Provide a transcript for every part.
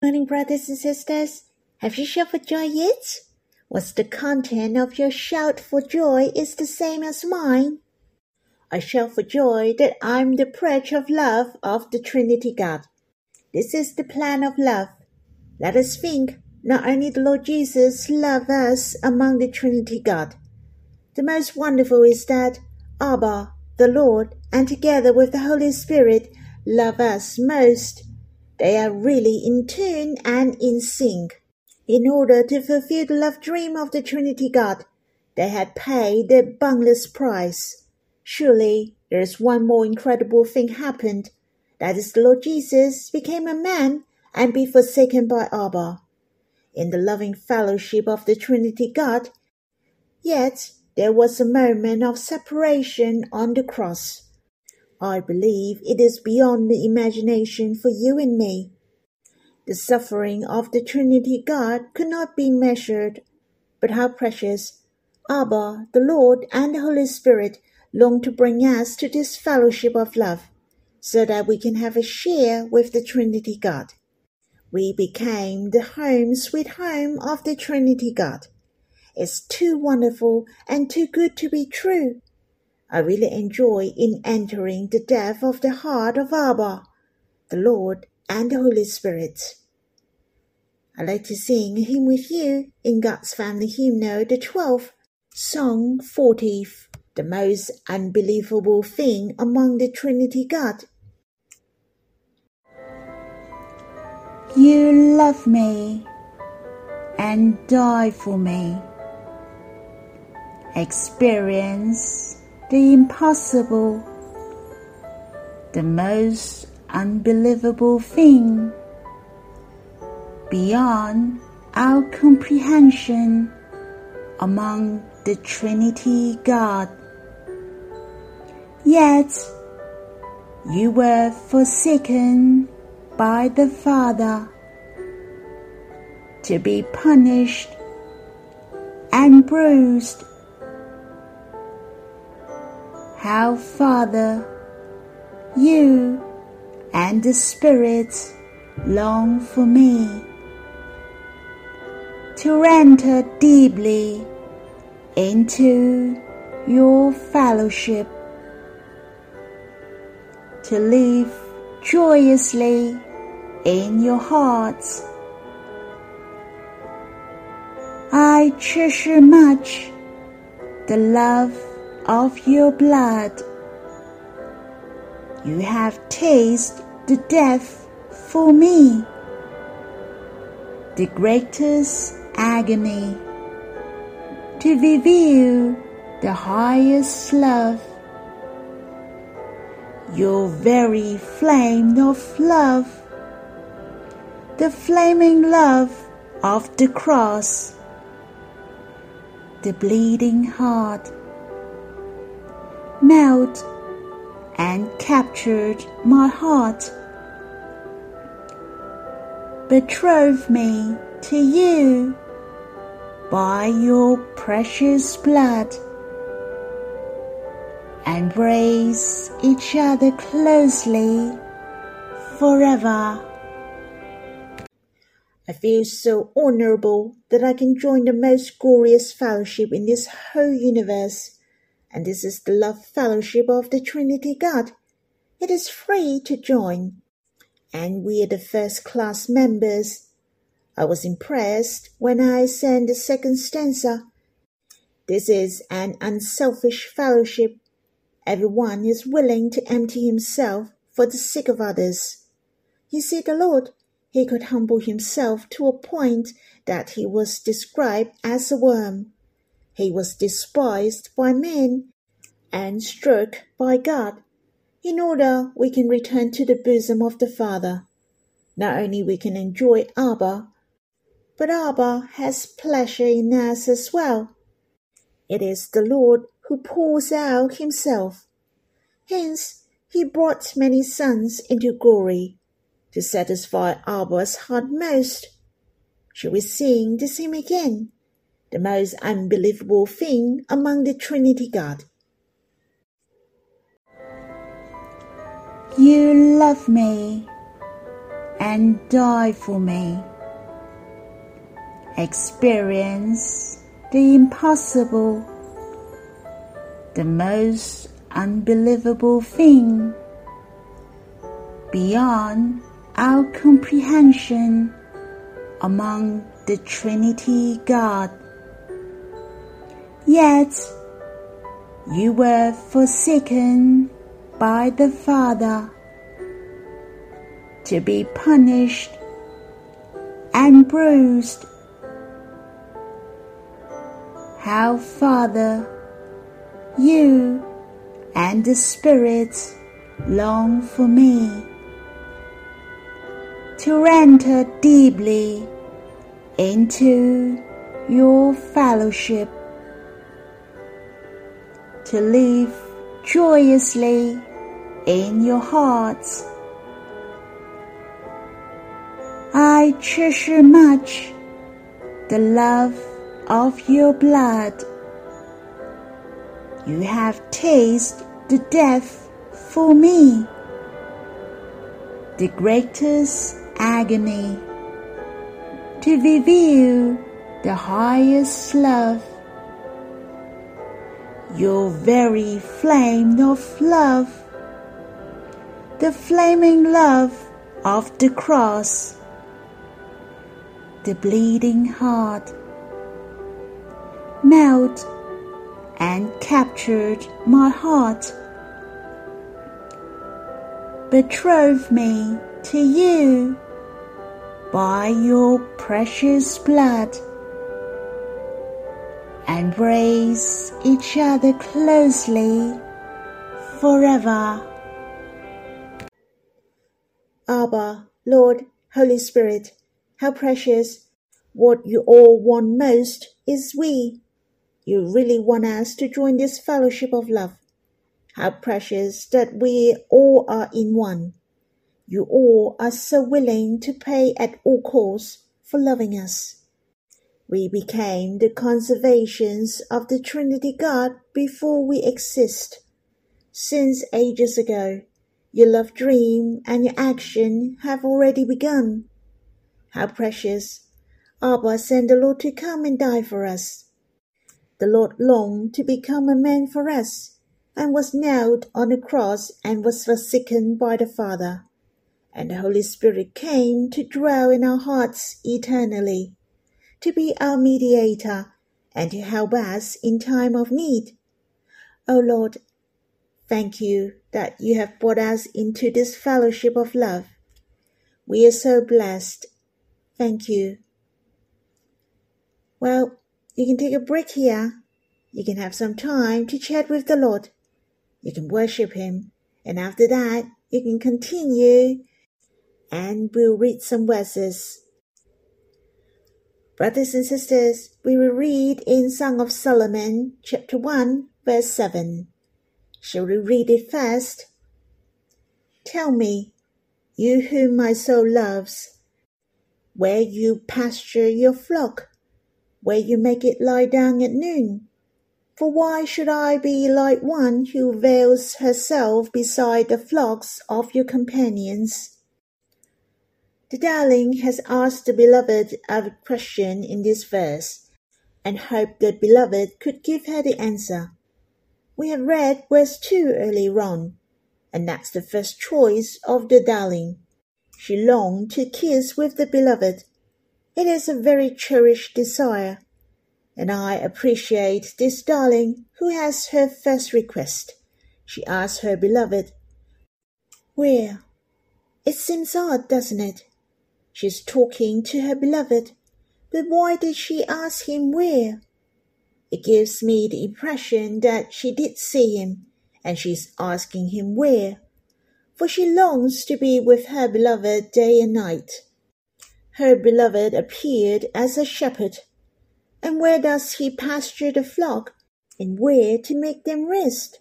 Morning, brothers and sisters. Have you shouted for joy yet? What's the content of your shout for joy is the same as mine. I shout for joy that I'm the pledge of love of the Trinity God. This is the plan of love. Let us think not only the Lord Jesus loved us among the Trinity God. The most wonderful is that Abba, the Lord, and together with the Holy Spirit, love us most. They are really in tune and in sync. In order to fulfill the love dream of the Trinity God, they had paid the boundless price. Surely there is one more incredible thing happened. That is the Lord Jesus became a man and be forsaken by Abba. In the loving fellowship of the Trinity God, yet there was a moment of separation on the cross. I believe it is beyond the imagination for you and me. The suffering of the Trinity God could not be measured, but how precious Abba, the Lord, and the Holy Spirit long to bring us to this fellowship of love, so that we can have a share with the Trinity God. We became the home sweet home of the Trinity God. It's too wonderful and too good to be true. I really enjoy in entering the depth of the heart of Abba, the Lord, and the Holy Spirit. I like to sing a hymn with you in God's Family Hymnal, the 12th, Song 40th, the most unbelievable thing among the Trinity God. You love me and die for me. Experience the impossible, the most unbelievable thing beyond our comprehension among the Trinity God. Yet you were forsaken by the Father to be punished and bruised how, Father, you and the Spirit long for me to enter deeply into your fellowship, to live joyously in your hearts. I treasure much the love of your blood. You have tasted the death for me, the greatest agony, to reveal the highest love. Your very flame of love, the flaming love of the cross, the bleeding heart melt and captured my heart. Betroth me to you by your precious blood. Embrace each other closely forever. I feel so honorable that I can join the most glorious fellowship in this whole universe and this is the love fellowship of the Trinity God. It is free to join, and we are the first class members. I was impressed when I sang the second stanza. This is an unselfish fellowship. Everyone is willing to empty himself for the sake of others. You see, the Lord, he could humble himself to a point that he was described as a worm he was despised by men and struck by God, in order we can return to the bosom of the Father. Not only we can enjoy Abba, but Abba has pleasure in us as well. It is the Lord who pours out himself. Hence, he brought many sons into glory to satisfy Abba's heart most. Shall we sing the same again? The most unbelievable thing among the Trinity God. You love me and die for me. Experience the impossible, the most unbelievable thing beyond our comprehension among the Trinity God. Yet you were forsaken by the Father to be punished and bruised. How, Father, you and the Spirit long for me to enter deeply into your fellowship, to live joyously in your hearts. I treasure much the love of your blood. You have tasted the death for me, the greatest agony to reveal the highest love. Your very flame of love, the flaming love of the cross, the bleeding heart, melt and captured my heart. Betroth me to you by your precious blood. Embrace each other closely forever. Abba, Lord, Holy Spirit, how precious. What you all want most is we. You really want us to join this fellowship of love. How precious that we all are in one. You all are so willing to pay at all costs for loving us. We became the conservations of the Trinity God before we exist. Since ages ago, your love dream and your action have already begun. How precious! Abba sent the Lord to come and die for us. The Lord longed to become a man for us, and was nailed on a cross and was forsaken by the Father and the Holy Spirit came to dwell in our hearts eternally, to be our mediator and to help us in time of need. O oh Lord, thank you that you have brought us into this fellowship of love. We are so blessed. Thank you. Well, you can take a break here. You can have some time to chat with the Lord. You can worship Him. And after that, you can continue and we'll read some verses. Brothers and sisters, we will read in Song of Solomon, chapter 1, verse 7. Shall we read it first? Tell me, you whom my soul loves, where you pasture your flock, where you make it lie down at noon. For why should I be like one who veils herself beside the flocks of your companions? The darling has asked the beloved a question in this verse, and hoped the beloved could give her the answer. We have read verse 2 earlier on, and that's the first choice of the darling. She longed to kiss with the beloved. It is a very cherished desire, and I appreciate this darling who has her first request. She asks her beloved, Where? It seems odd, doesn't it? She's talking to her beloved, but why did she ask him where? It gives me the impression that she did see him, and she's asking him where, for she longs to be with her beloved day and night. Her beloved appeared as a shepherd, and where does he pasture the flock, and where to make them rest?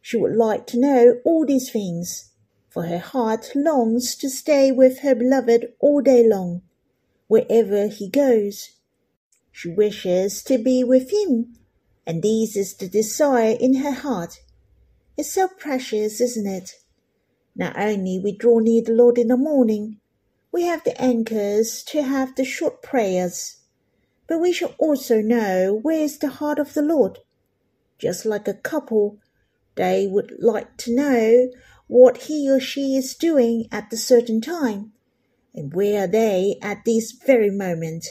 She would like to know all these things for her heart longs to stay with her beloved all day long, wherever he goes. She wishes to be with him, and this is the desire in her heart. It's so precious, isn't it? Not only we draw near the Lord in the morning, We have the anchors to have the short prayers, but we should also know where is the heart of the Lord. Just like a couple, they would like to know what he or she is doing at a certain time, and where are they at this very moment.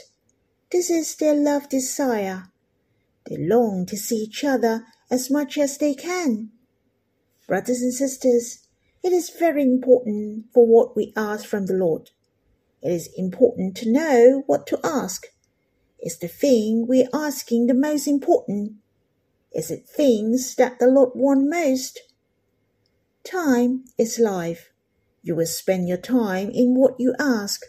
This is their love desire. They long to see each other as much as they can. Brothers and sisters, it is very important for what we ask from the Lord. It is important to know what to ask. Is the thing we're asking the most important? Is it things that the Lord wants most? Time is life. You will spend your time in what you ask.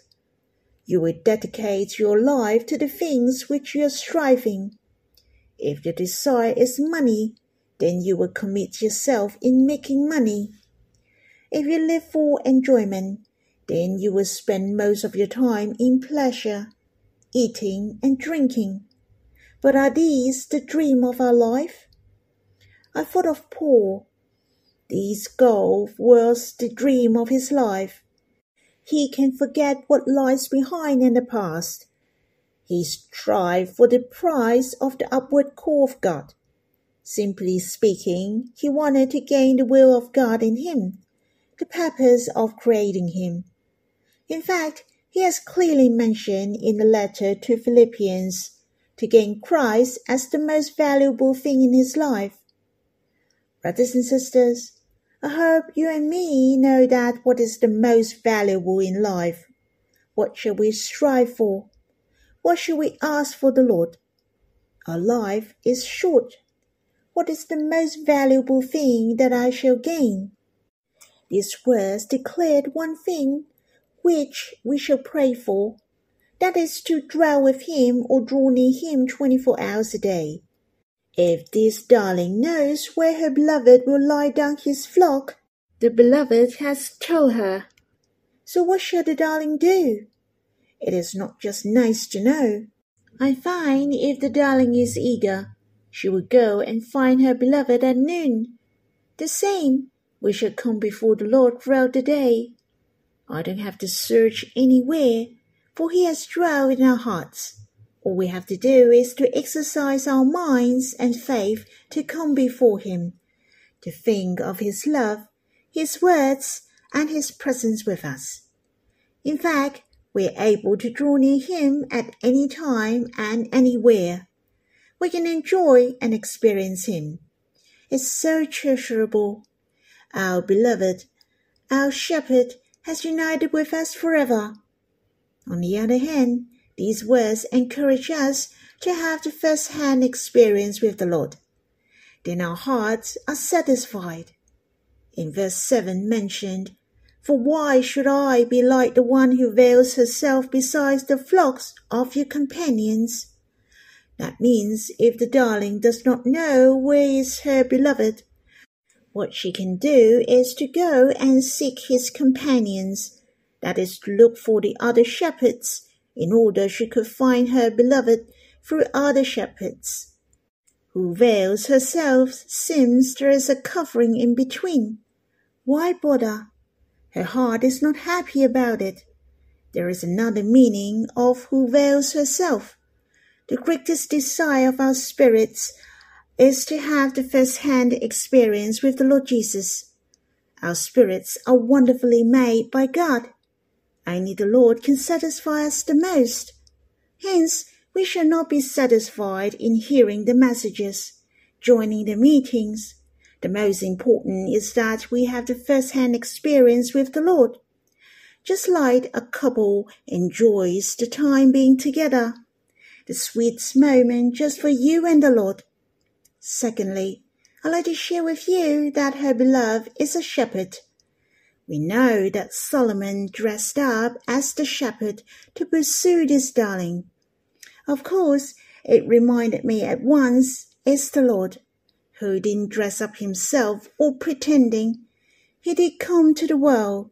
You will dedicate your life to the things which you are striving. If your desire is money, then you will commit yourself in making money. If you live for enjoyment, then you will spend most of your time in pleasure, eating and drinking. But are these the dream of our life? I thought of Paul. This goal was the dream of his life. He can forget what lies behind in the past. He strive for the prize of the upward call of God. Simply speaking, he wanted to gain the will of God in him, the purpose of creating him. In fact, he has clearly mentioned in the letter to Philippians to gain Christ as the most valuable thing in his life. Brothers and sisters, I hope you and me know that what is the most valuable in life. What shall we strive for? What shall we ask for the Lord? Our life is short. What is the most valuable thing that I shall gain? These words declared one thing which we shall pray for. That is to dwell with him or draw near him twenty four hours a day. If this darling knows where her beloved will lie down his flock, the beloved has told her. So what shall the darling do? It is not just nice to know. I find if the darling is eager, she will go and find her beloved at noon. The same, we shall come before the Lord throughout the day. I don't have to search anywhere, for He has dwelt in our hearts. All we have to do is to exercise our minds and faith to come before Him, to think of His love, His words, and His presence with us. In fact, we are able to draw near Him at any time and anywhere. We can enjoy and experience Him. It's so treasurable. Our beloved, our shepherd, has united with us forever. On the other hand, these words encourage us to have the first hand experience with the Lord. Then our hearts are satisfied. In verse 7 mentioned, For why should I be like the one who veils herself beside the flocks of your companions? That means if the darling does not know where is her beloved, what she can do is to go and seek his companions, that is to look for the other shepherds in order she could find her beloved through other shepherds. Who veils herself since there is a covering in between? Why bother? Her heart is not happy about it. There is another meaning of who veils herself. The greatest desire of our spirits is to have the first hand experience with the Lord Jesus. Our spirits are wonderfully made by God. Only the Lord can satisfy us the most. Hence, we shall not be satisfied in hearing the messages, joining the meetings. The most important is that we have the first hand experience with the Lord. Just like a couple enjoys the time being together, the sweetest moment just for you and the Lord. Secondly, I'd like to share with you that her beloved is a shepherd we know that Solomon dressed up as the shepherd to pursue this darling. Of course, it reminded me at once it's the Lord, who didn't dress up himself or pretending. He did come to the world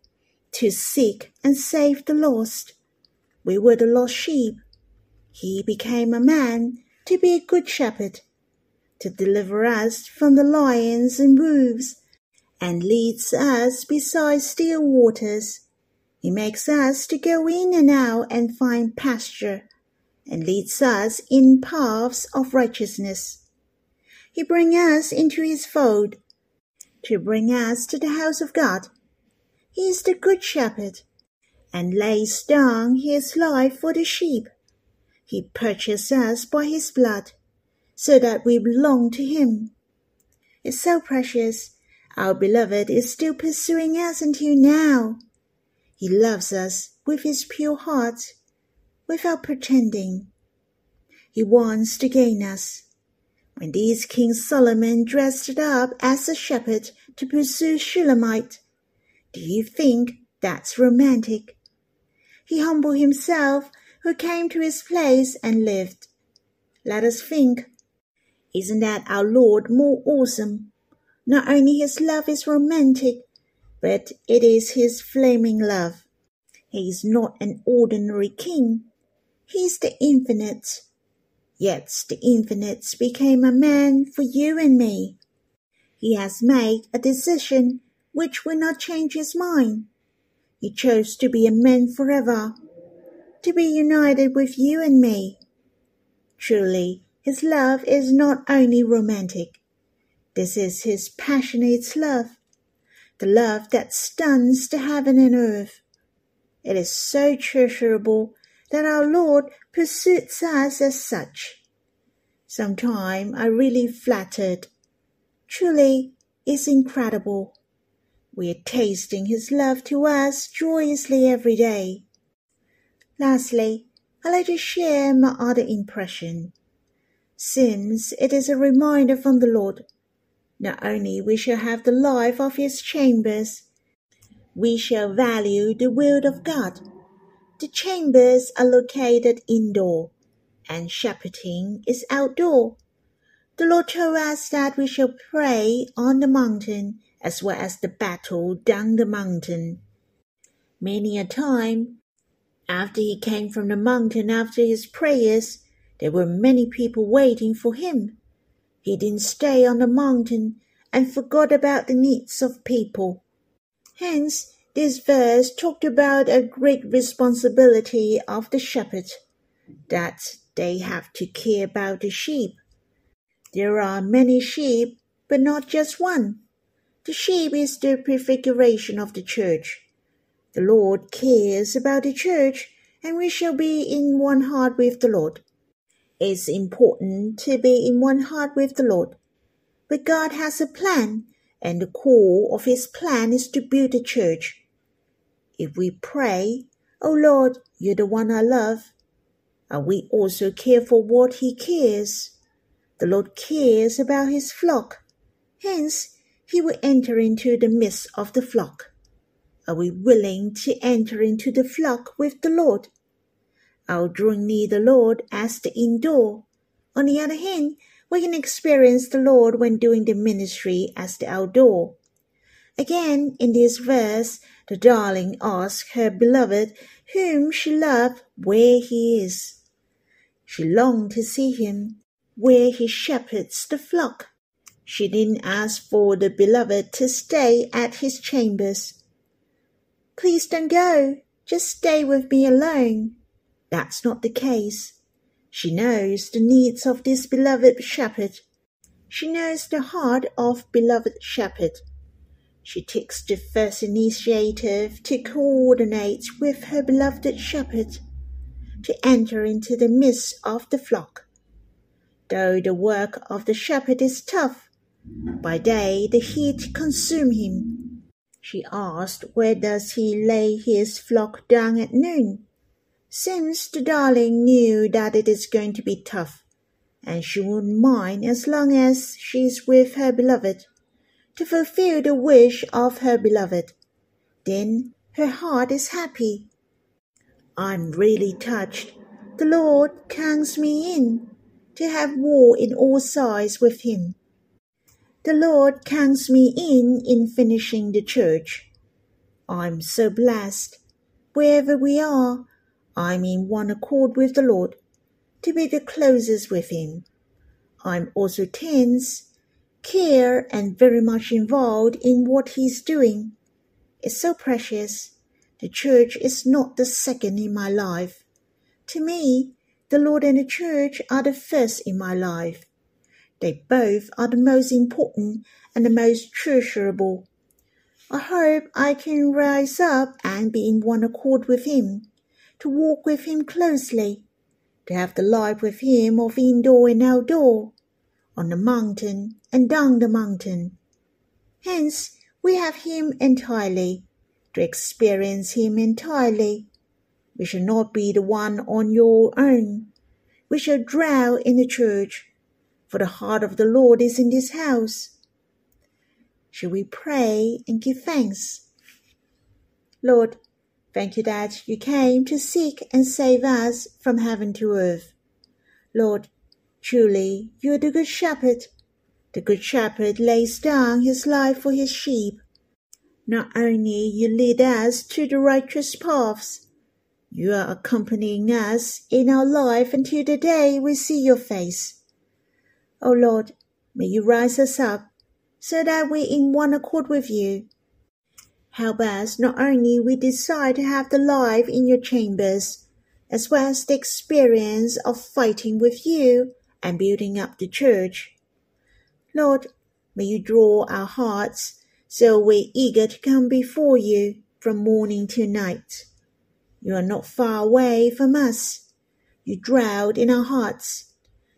to seek and save the lost. We were the lost sheep. He became a man to be a good shepherd, to deliver us from the lions and wolves and leads us beside still waters. He makes us to go in and out and find pasture, and leads us in paths of righteousness. He brings us into his fold, to bring us to the house of God. He is the good shepherd, and lays down his life for the sheep. He purchased us by his blood, so that we belong to him. It's so precious. Our beloved is still pursuing us until now. He loves us with his pure heart, without pretending. He wants to gain us. When this King Solomon dressed up as a shepherd to pursue Shulamite, do you think that's romantic? He humbled himself who came to his place and lived. Let us think. Isn't that our Lord more awesome? Not only his love is romantic, but it is his flaming love. He is not an ordinary king. He is the infinite. Yet the infinite became a man for you and me. He has made a decision which will not change his mind. He chose to be a man forever, to be united with you and me. Truly, his love is not only romantic. This is his passionate love, the love that stuns the heaven and earth. It is so treasurable that our Lord pursues us as such. Sometime I really flattered. Truly, it's incredible. We are tasting His love to us joyously every day. Lastly, I'd like to share my other impression. Since it is a reminder from the Lord, not only we shall have the life of His chambers, we shall value the will of God. The chambers are located indoor, and shepherding is outdoor. The Lord told us that we shall pray on the mountain as well as the battle down the mountain. Many a time, after he came from the mountain after his prayers, there were many people waiting for him. He didn't stay on the mountain and forgot about the needs of people. Hence, this verse talked about a great responsibility of the shepherd, that they have to care about the sheep. There are many sheep, but not just one. The sheep is the prefiguration of the church. The Lord cares about the church, and we shall be in one heart with the Lord. It's important to be in one heart with the Lord. But God has a plan, and the core of his plan is to build a church. If we pray, O oh Lord, you're the one I love, are we also care for what he cares? The Lord cares about his flock. Hence, he will enter into the midst of the flock. Are we willing to enter into the flock with the Lord? Our drawing near the Lord as the indoor. On the other hand, we can experience the Lord when doing the ministry as the outdoor. Again, in this verse, the darling asks her beloved, whom she loved, where he is. She longed to see him, where he shepherds the flock. She didn't ask for the beloved to stay at his chambers. Please don't go. Just stay with me alone. That's not the case. She knows the needs of this beloved shepherd. She knows the heart of beloved shepherd. She takes the first initiative to coordinate with her beloved shepherd, to enter into the midst of the flock. Though the work of the shepherd is tough, by day the heat consumes him. She asked where does he lay his flock down at noon. Since the darling knew that it is going to be tough, and she wouldn't mind as long as she's with her beloved, to fulfill the wish of her beloved, then her heart is happy. I'm really touched. The Lord counts me in to have war in all sides with him. The Lord counts me in in finishing the church. I'm so blessed. Wherever we are, I'm in one accord with the Lord, to be the closest with Him. I'm also tense, care, and very much involved in what He's doing. It's so precious. The church is not the second in my life. To me, the Lord and the church are the first in my life. They both are the most important and the most treasurable. I hope I can rise up and be in one accord with Him, to walk with Him closely, to have the life with Him of indoor and outdoor, on the mountain and down the mountain. Hence, we have Him entirely, to experience Him entirely. We shall not be the one on your own. We shall dwell in the church, for the heart of the Lord is in this house. Shall we pray and give thanks? Lord, thank you that you came to seek and save us from heaven to earth. Lord, truly you are the good shepherd. The good shepherd lays down his life for his sheep. Not only you lead us to the righteous paths, you are accompanying us in our life until the day we see your face. O oh Lord, may you rise us up so that we in one accord with you. Help us not only we desire to have the life in your chambers, as well as the experience of fighting with you and building up the church. Lord, may you draw our hearts so we're eager to come before you from morning to night. You are not far away from us. You dwell in our hearts.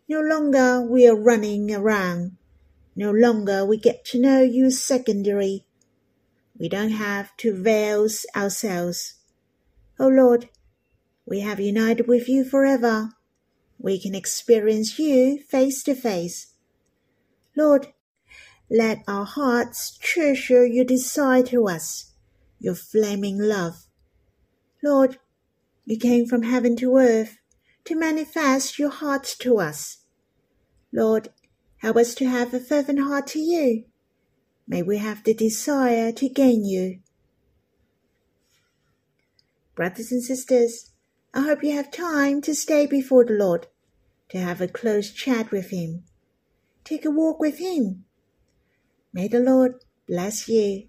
No longer we are running around no longer we get to know you secondary. We don't have to veil ourselves. Oh Lord, we have united with you forever. We can experience you face to face. Lord, let our hearts treasure your desire to us, your flaming love. Lord, you came from heaven to earth to manifest your heart to us. Lord, Help us to have a fervent heart to you. May we have the desire to gain you. Brothers and sisters, I hope you have time to stay before the Lord, to have a close chat with Him. Take a walk with Him. May the Lord bless you.